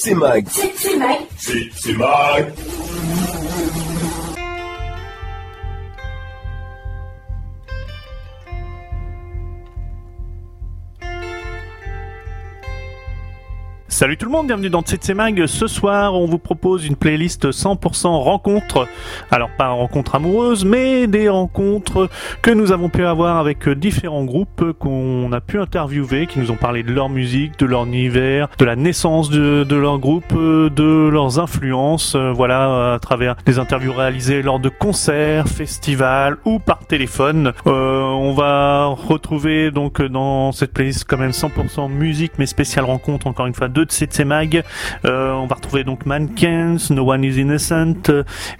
c'est Mag. C'est Mag. C'est Mag. Salut tout le monde, bienvenue dans Mag. Ce soir, on vous propose une playlist 100% rencontres. Alors pas rencontres amoureuses, mais des rencontres que nous avons pu avoir avec différents groupes qu'on a pu interviewer, qui nous ont parlé de leur musique, de leur univers, de la naissance de, leur groupe, de leurs influences. Voilà, à travers des interviews réalisées lors de concerts, festivals ou par téléphone. Euh, on va retrouver donc dans cette playlist quand même 100% musique, mais spéciale rencontre encore une fois deux de Mag. Euh, on va retrouver donc Mannequins, No One Is Innocent,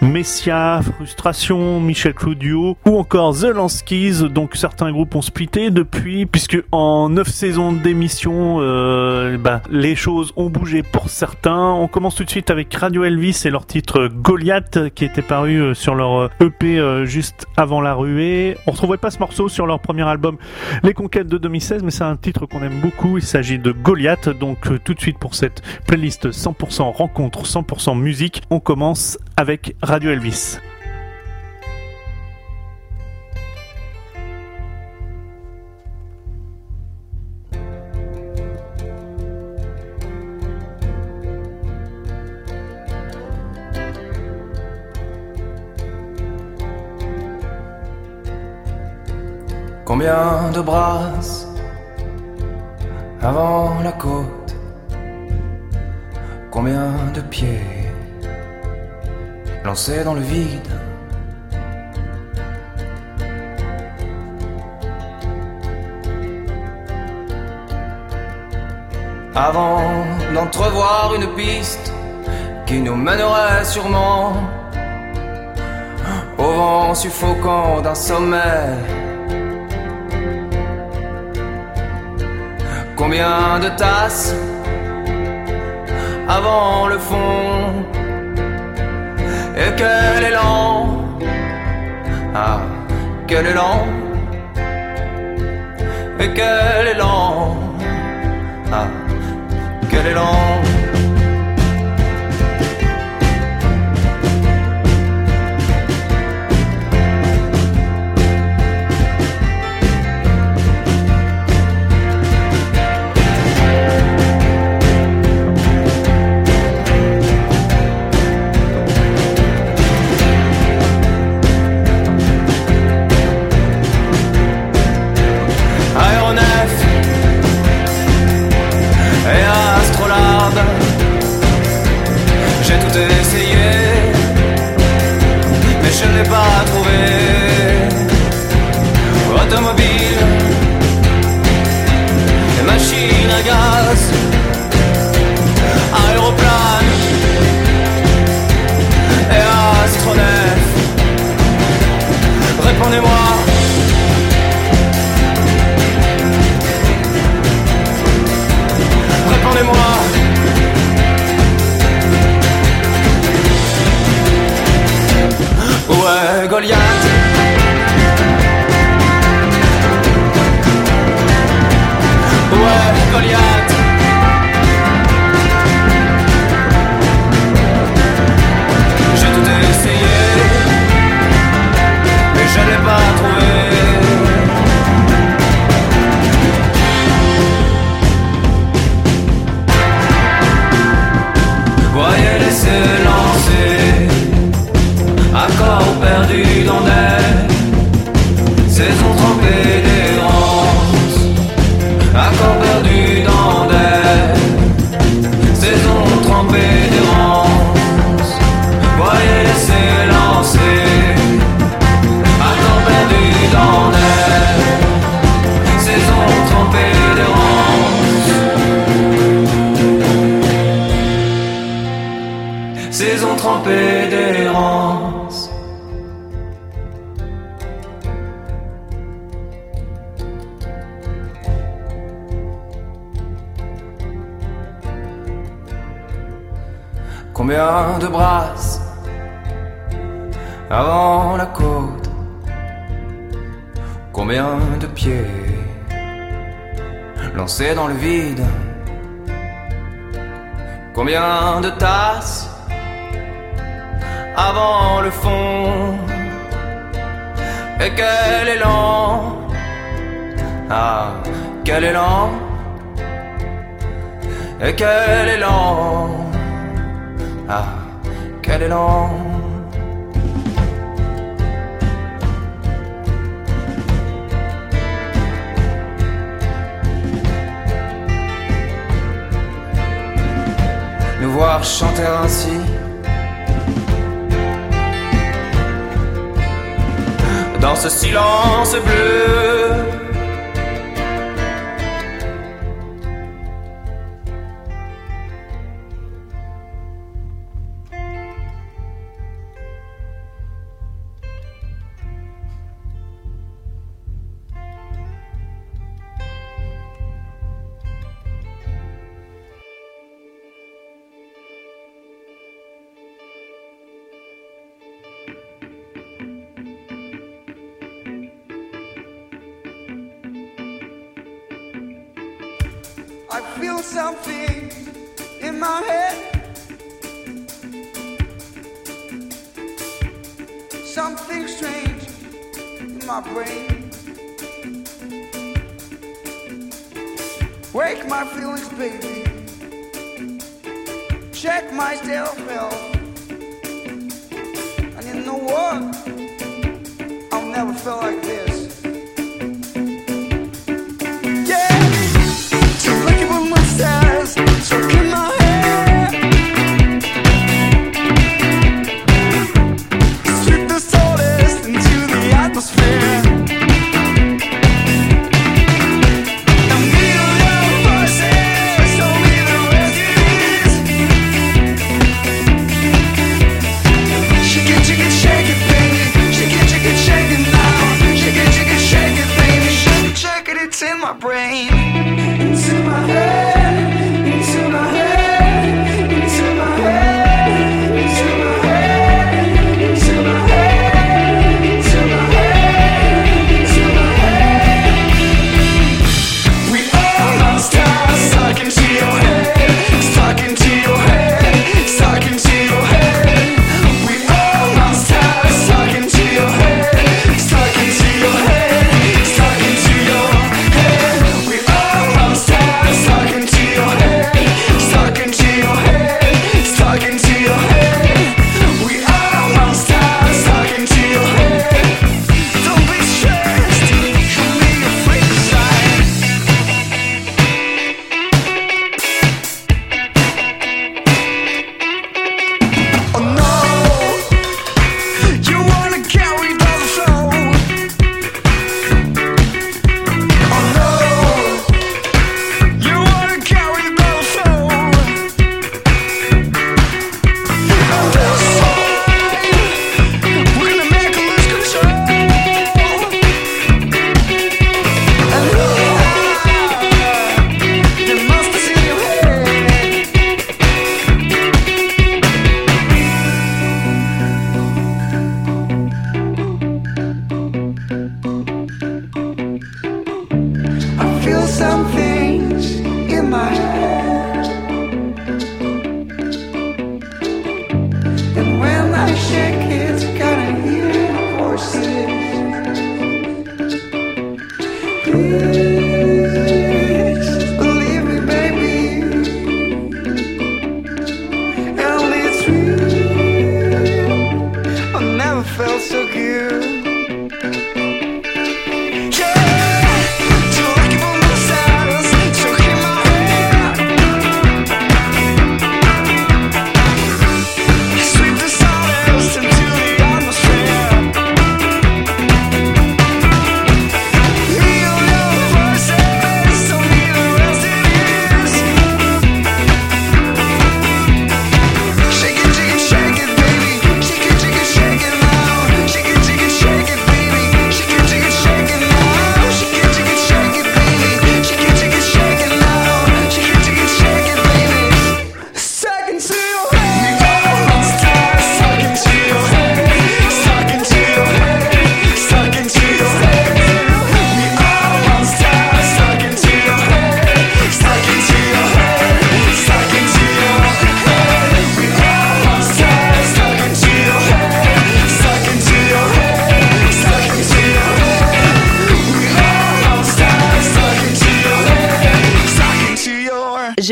Messia, Frustration, Michel Claudio ou encore The Lanskis. Donc certains groupes ont splitté depuis, puisque en 9 saisons d'émission, euh, bah, les choses ont bougé pour certains. On commence tout de suite avec Radio Elvis et leur titre Goliath qui était paru euh, sur leur EP euh, juste avant la ruée. On retrouvait pas ce morceau sur leur premier album Les Conquêtes de 2016, mais c'est un titre qu'on aime beaucoup. Il s'agit de Goliath. Donc tout de suite pour cette playlist 100% rencontre, 100% musique. On commence avec Radio Elvis. Combien de brasses avant la côte? Combien de pieds lancés dans le vide Avant d'entrevoir une piste qui nous mènerait sûrement au vent suffocant d'un sommet. Combien de tasses avant le fond. Et quel élan, ah, quel élan, et quel élan, ah, quel élan. Dans ce silence bleu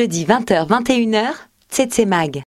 jeudi 20h-21h, Tsetse Mag.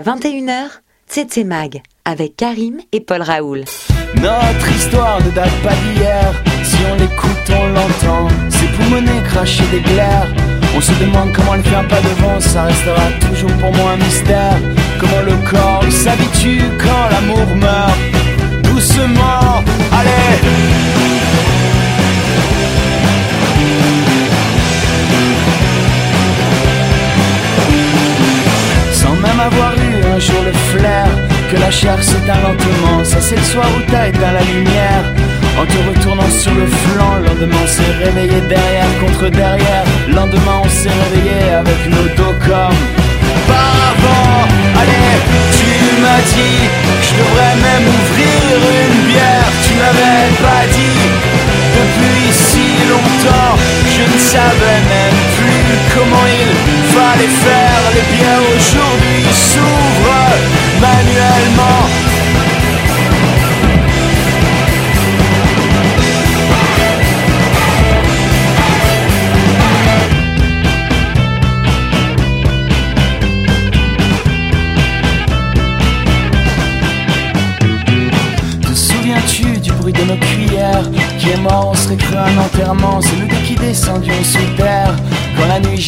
21h, TT Mag, avec Karim et Paul Raoul. Notre histoire ne date pas d'hier, si on l'écoute, on l'entend. Ses poumonnés cracher des glaires. On se demande comment elle fait un pas devant, ça restera toujours pour moi un mystère. Comment le corps s'habitue quand l'amour meurt. Doucement, allez! un jour le flair, que la chair s'éteint lentement. Ça c'est le soir où t'as éteint la lumière. En te retournant sur le flanc, lendemain on s'est réveillé derrière contre derrière. Lendemain on s'est réveillé avec nos dos comme avant. Allez, tu m'as dit que je devrais même ouvrir une bière. Tu m'avais pas dit depuis si longtemps. Je ne savais même plus comment il fallait faire les biens aujourd'hui s'ouvrent manuellement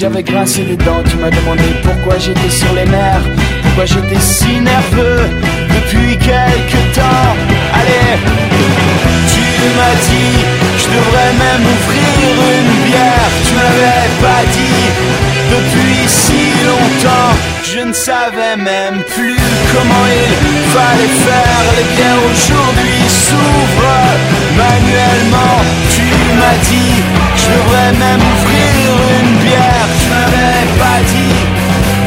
j'avais grincé les dents, tu m'as demandé pourquoi j'étais sur les nerfs. Pourquoi j'étais si nerveux depuis quelque temps. Allez, tu m'as dit, je devrais même ouvrir une bière. Tu m'avais pas dit depuis si longtemps. Je ne savais même plus comment il fallait faire. Les bières aujourd'hui s'ouvrent manuellement. M'as dit, je devrais même ouvrir une bière. Tu m'avais pas dit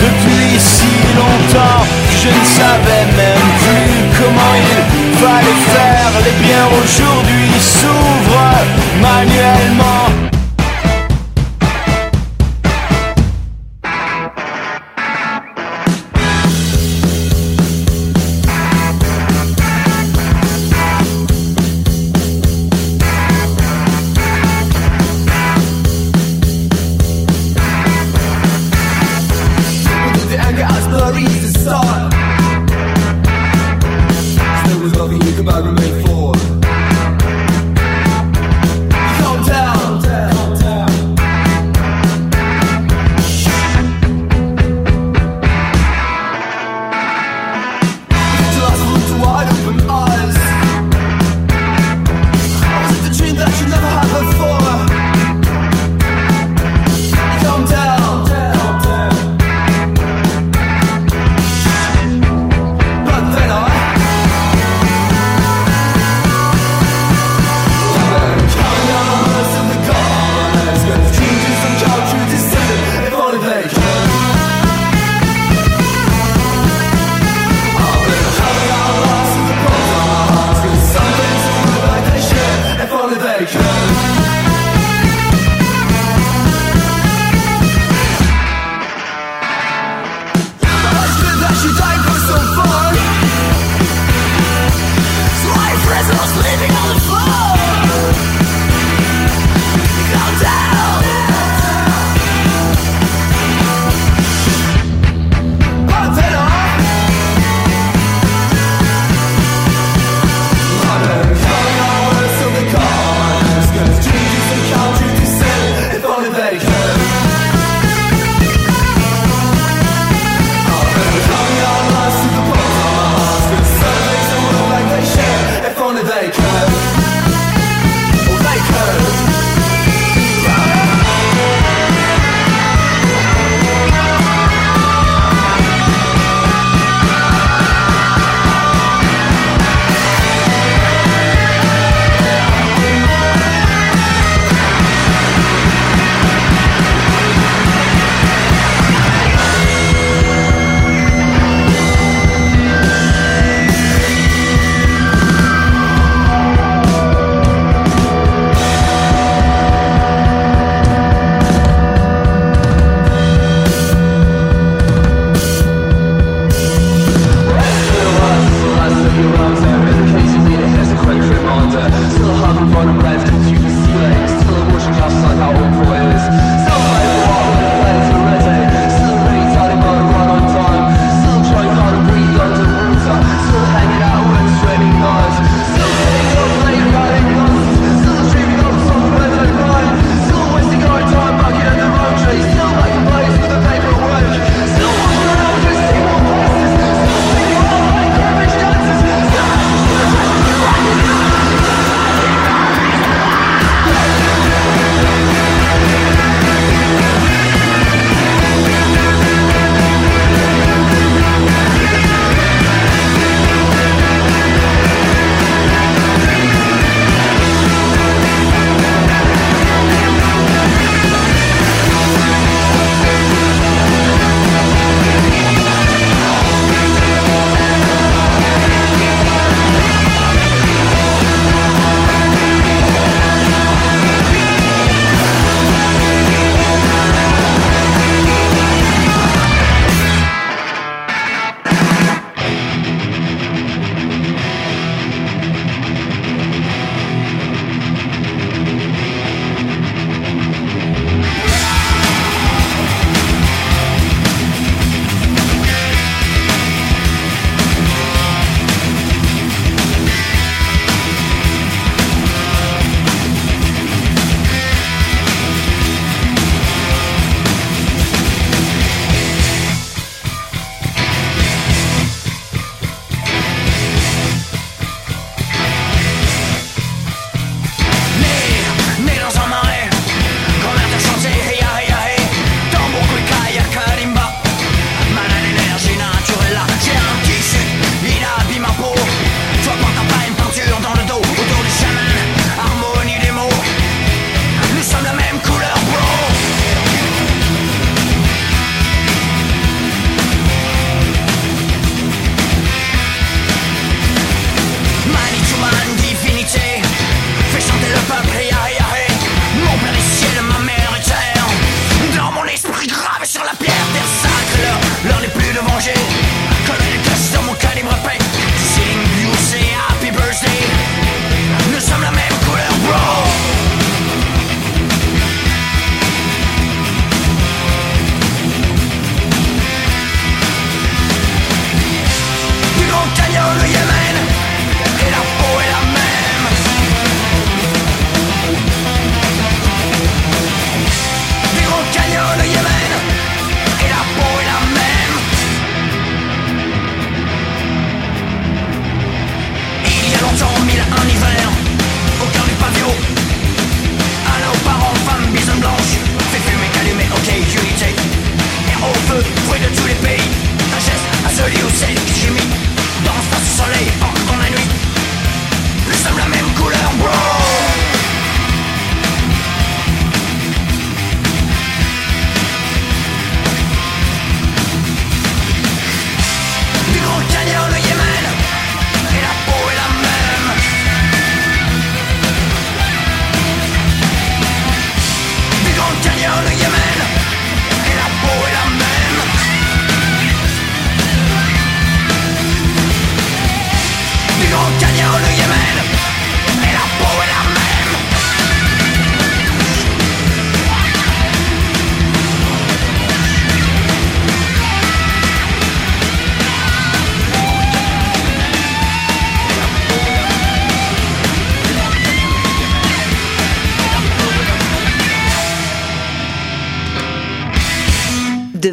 depuis si longtemps je ne savais même plus comment il fallait faire. Les bières aujourd'hui s'ouvrent manuellement.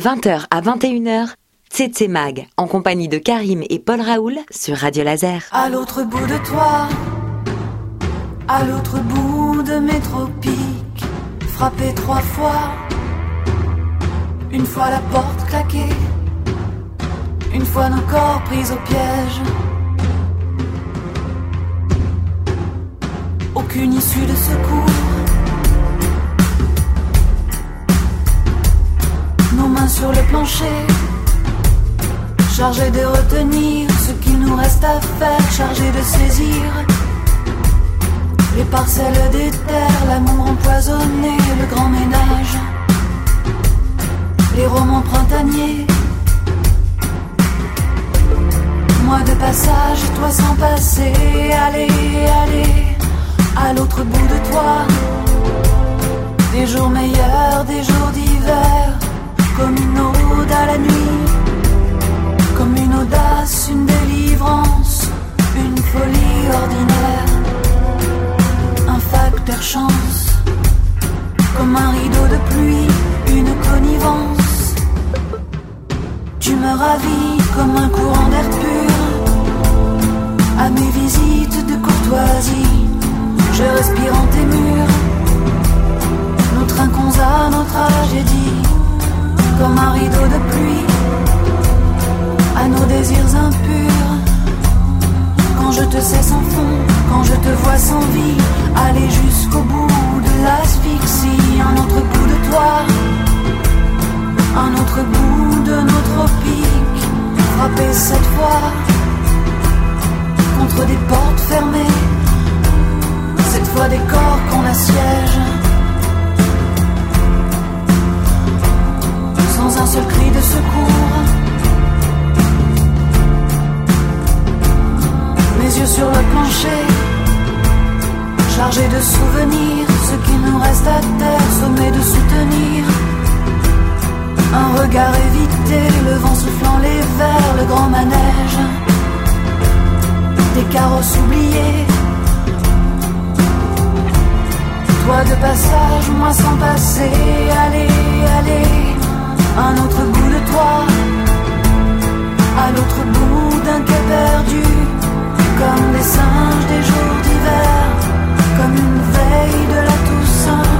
20h à 21h, Tsetse Mag, en compagnie de Karim et Paul Raoul sur Radio Laser. À l'autre bout de toi, à l'autre bout de mes tropiques, frappé trois fois, une fois la porte claquée, une fois nos corps pris au piège. Aucune issue de secours. Nos mains sur le plancher, chargées de retenir ce qu'il nous reste à faire, chargées de saisir les parcelles des terres, l'amour empoisonné, le grand ménage, les romans printaniers. Moi de passage, toi sans passer, allez, allez, à l'autre bout de toi. Des jours meilleurs, des jours d'hiver, comme une ode à la nuit, comme une audace, une délivrance, une folie ordinaire, un facteur chance, comme un rideau de pluie, une connivence. Tu me ravis comme un courant d'air pur, à mes visites de courtoisie, je respire en tes murs. Nous trinquons à notre tragédie comme un rideau de pluie à nos désirs impurs. Quand je te sais sans fond, quand je te vois sans vie, aller jusqu'au bout de l'asphyxie, un autre bout de toi, un autre bout de nos tropiques, frapper cette fois contre des portes fermées, cette fois des corps qu'on assiège. Un seul cri de secours. Mes yeux sur le plancher, chargés de souvenirs, ce qui nous reste à terre, sommé de soutenir. Un regard évité, le vent soufflant les verres, le grand manège. Des carrosses oubliés. Toi de passage, moi sans passer, allez, allez un autre bout de toi, à l'autre bout d'un quai perdu, comme des singes des jours d'hiver, comme une veille de la Toussaint,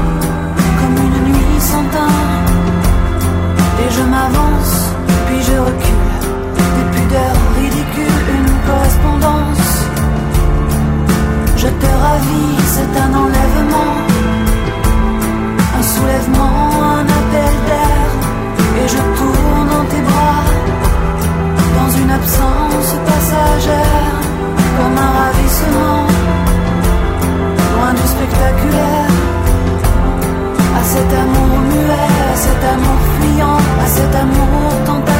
comme une nuit sans teint. Et je m'avance, puis je recule, des pudeurs ridicules, une correspondance. Je te ravis, c'est un enlèvement, un soulèvement, un appel d'air et je tourne en tes bras. Dans une absence passagère comme un ravissement. Loin du spectaculaire. À cet amour muet, à cet amour fuyant, à cet amour tentaculaire.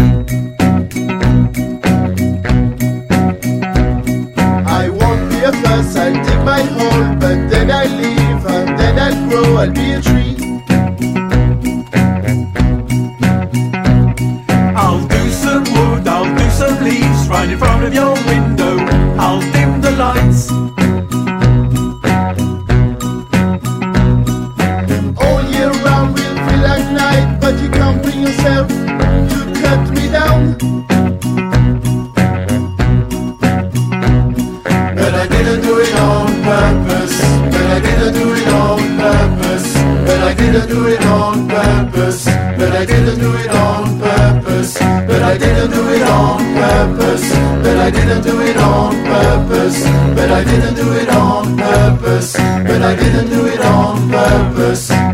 but I didn't do it on purpose. But I didn't do it on purpose. But I didn't do it on purpose. But I didn't do it on purpose. But I didn't do it on purpose.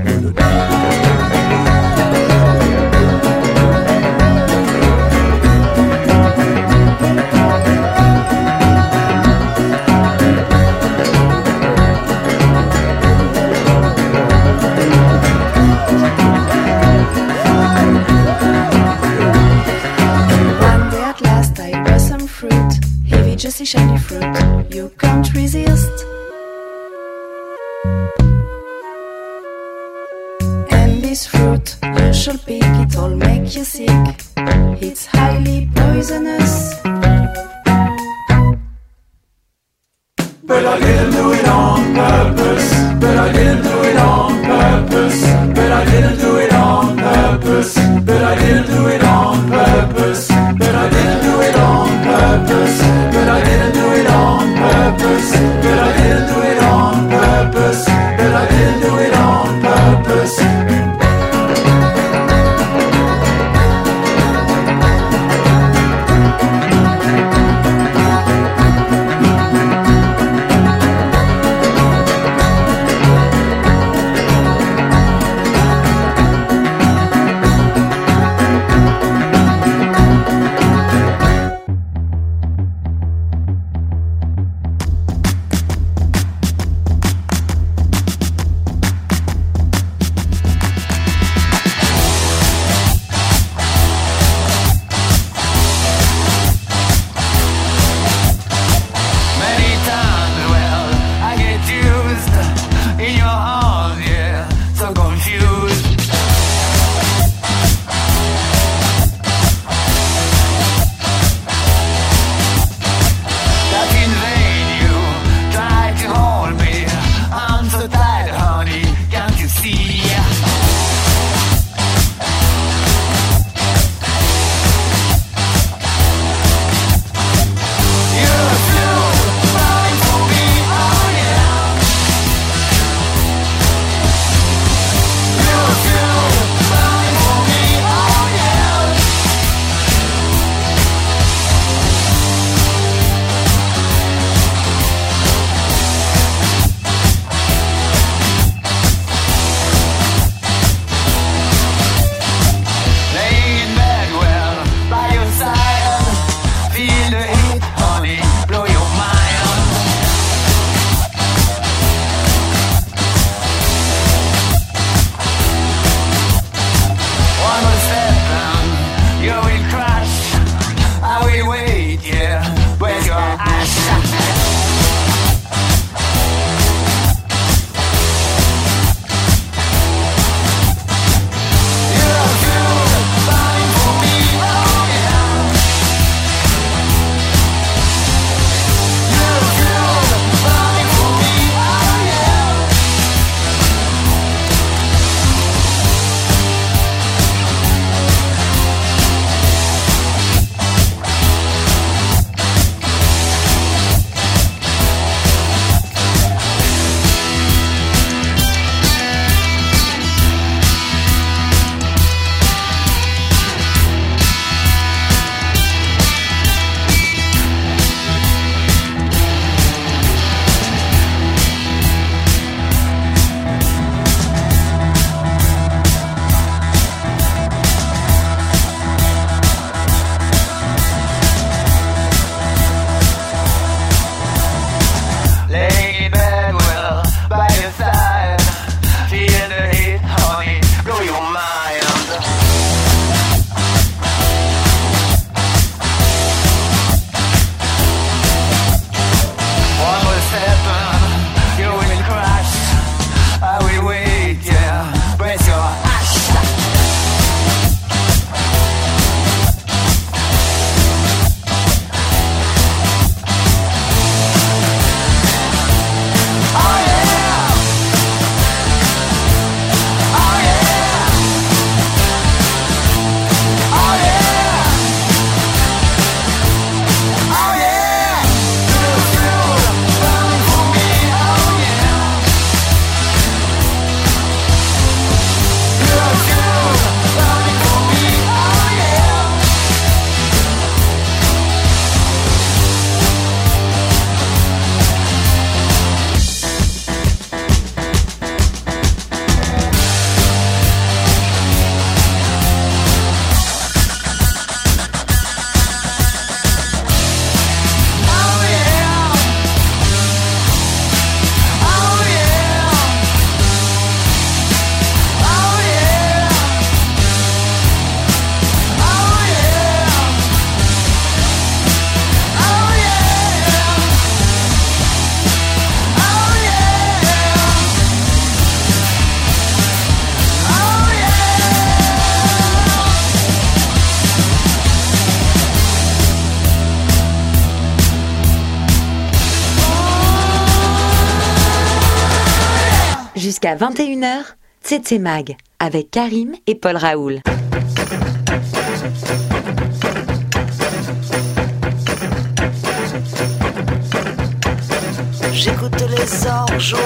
Jusqu'à 21h, Tsetse Mag avec Karim et Paul Raoul. J'écoute les orgues jouer,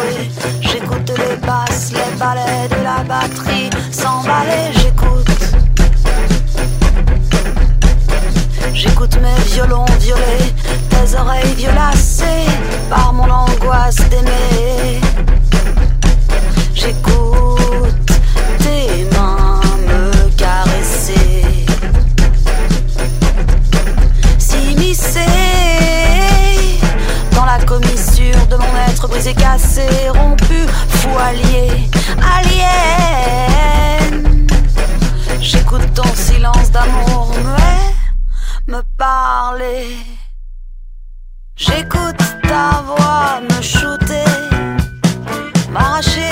j'écoute les basses, les ballets de la batterie s'emballer, j'écoute. J'écoute mes violons violets, tes oreilles violacées par mon angoisse d'aimer. J'écoute tes mains me caresser. S'immiscer dans la commissure de mon être brisé, cassé, rompu, allié, alien. J'écoute ton silence d'amour muet me parler. J'écoute ta voix me shooter, m'arracher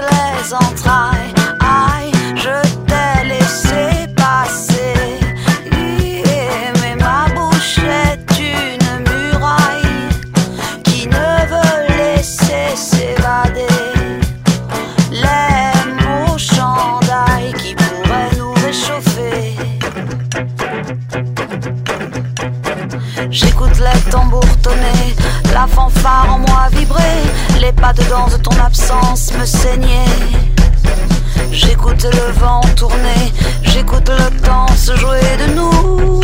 les entrailles. Aïe, je t'ai laissé passer. Mais ma bouche est une muraille qui ne veut laisser s'évader. Les mots chandail qui pourraient nous réchauffer. J'écoute les tambours tonner, la fanfare en moi les pas de danse de ton absence me saigner. J'écoute le vent tourner, j'écoute le temps se jouer de nous.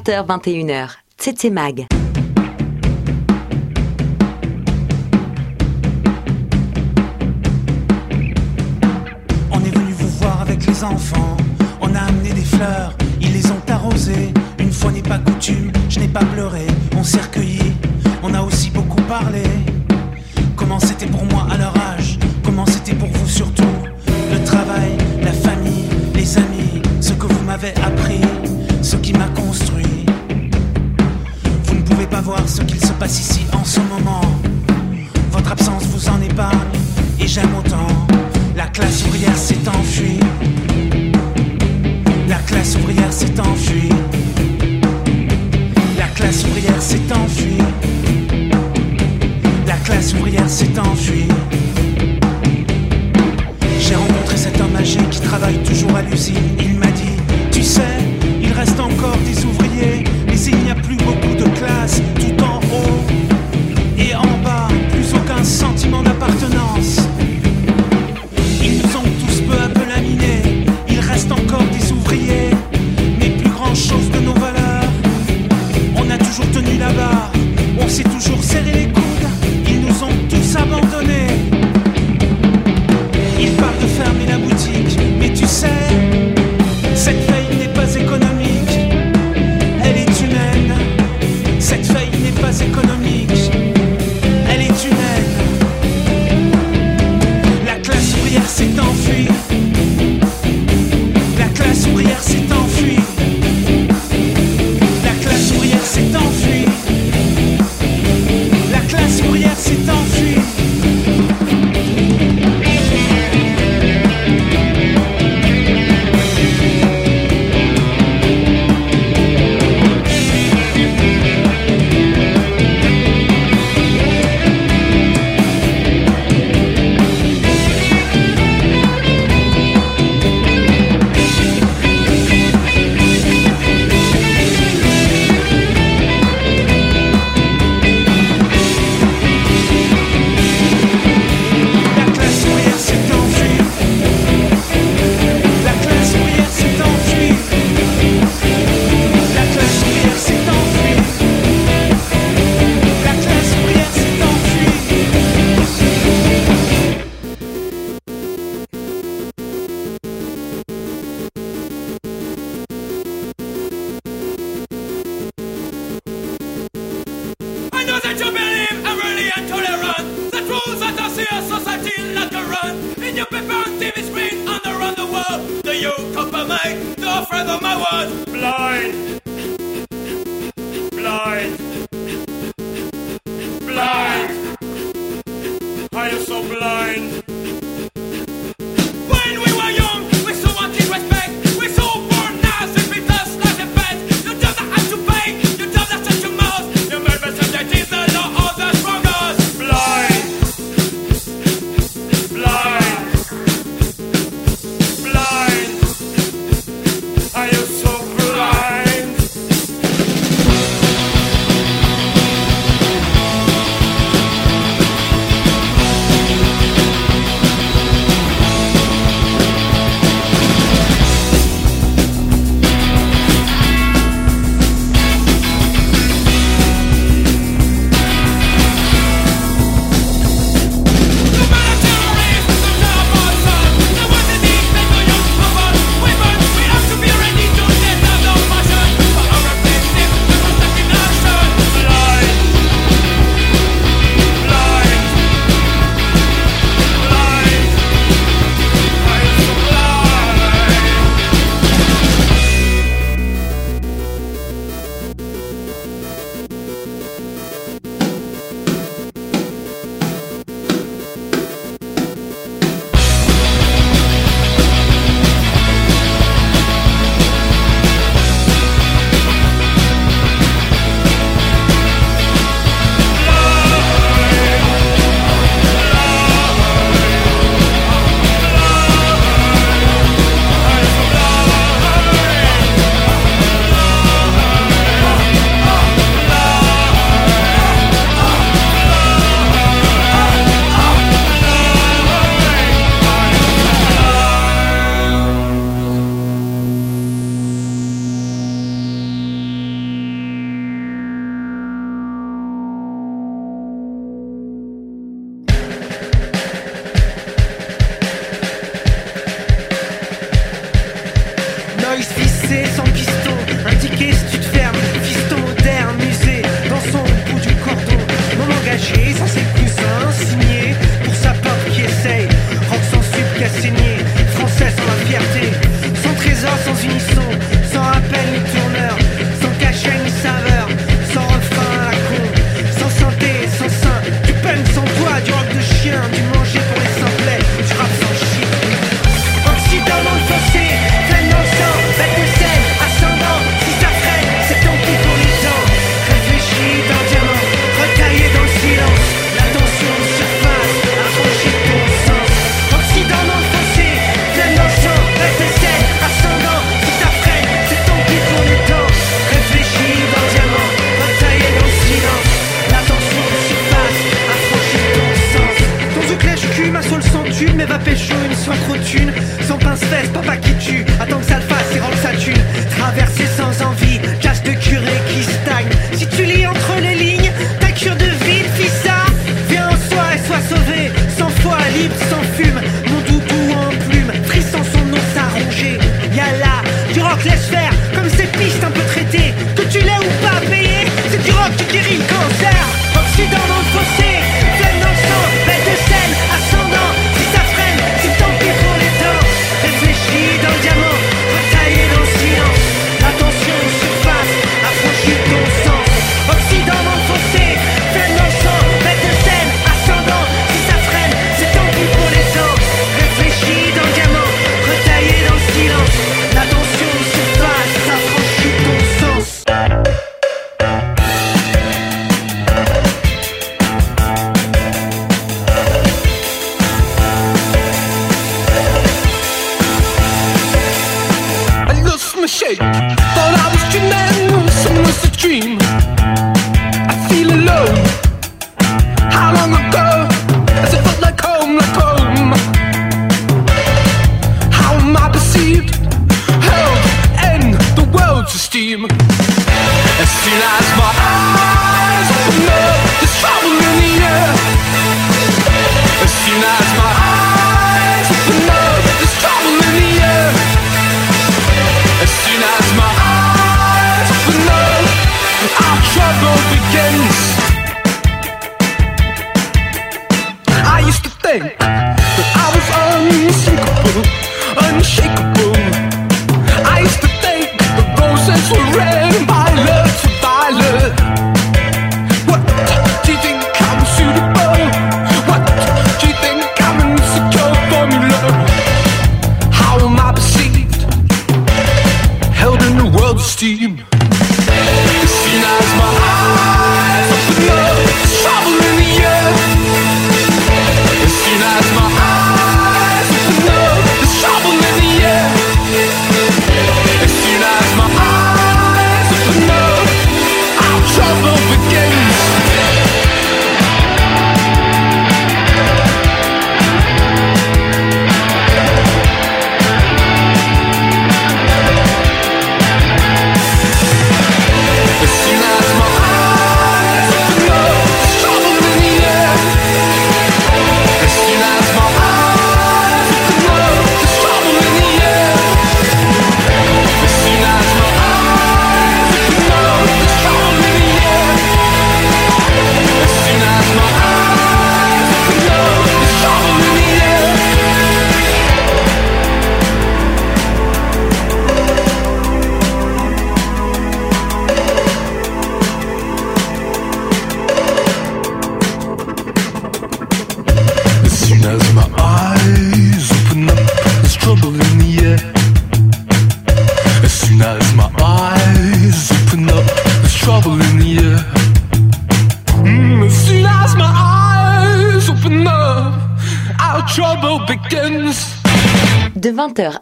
20h, 21h. C'était Mag. On est venu vous voir avec les enfants. toujours halluciné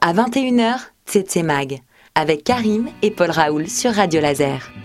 à 21h, c'est Mag, avec Karim et Paul Raoul sur Radio Laser.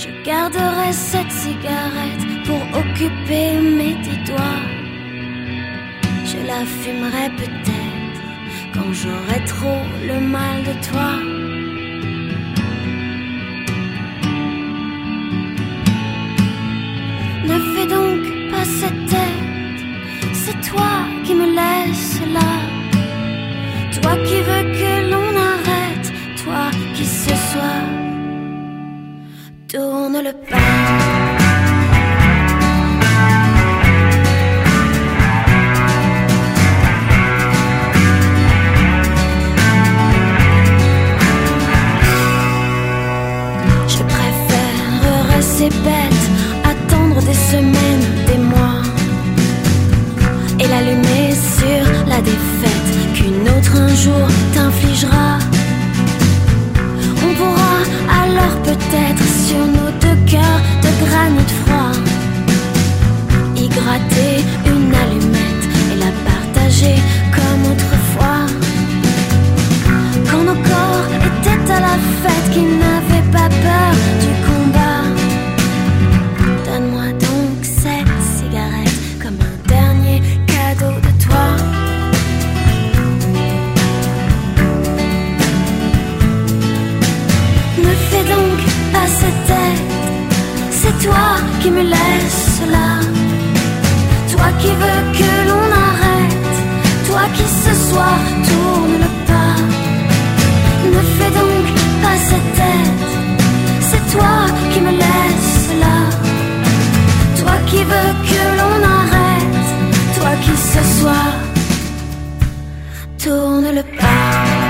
Je garderai cette cigarette pour occuper mes dix doigts. Je la fumerai peut-être quand j'aurai trop le mal de toi. Ne fais donc pas cette tête, c'est toi qui me laisses là, toi qui le tourne le pas.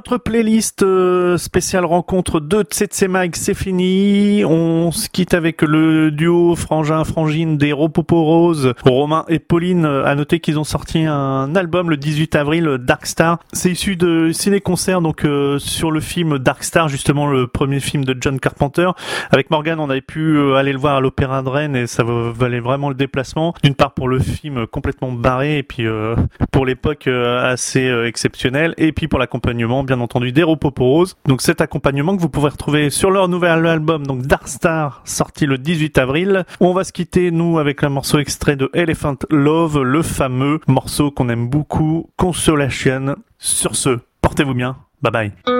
Notre playlist euh, spéciale rencontre de Tsetse Mag, c'est fini. On se quitte avec le duo Frangin Frangine des Ropopo Rose, Romain et Pauline. Euh, À noter qu'ils ont sorti un album le 18 avril, Dark Star. C'est issu de ciné-concert donc euh, sur le film Dark Star, justement le premier film de John Carpenter. Avec Morgan, on avait pu euh, aller le voir à l'Opéra de Rennes et ça va- valait vraiment le déplacement. D'une part pour le film complètement barré et puis euh, pour l'époque euh, assez euh, exceptionnel et puis pour l'accompagnement bien entendu des Ropopo Rose. Donc cet accompagnement que vous pouvez retrouver sur leur nouvel album donc Dark Star sorti le 18 avril. On va se quitter nous avec un morceau extrait de Elephant Love, le fameux morceau qu'on aime beaucoup, Consolation. Sur ce, portez-vous bien. Bye bye.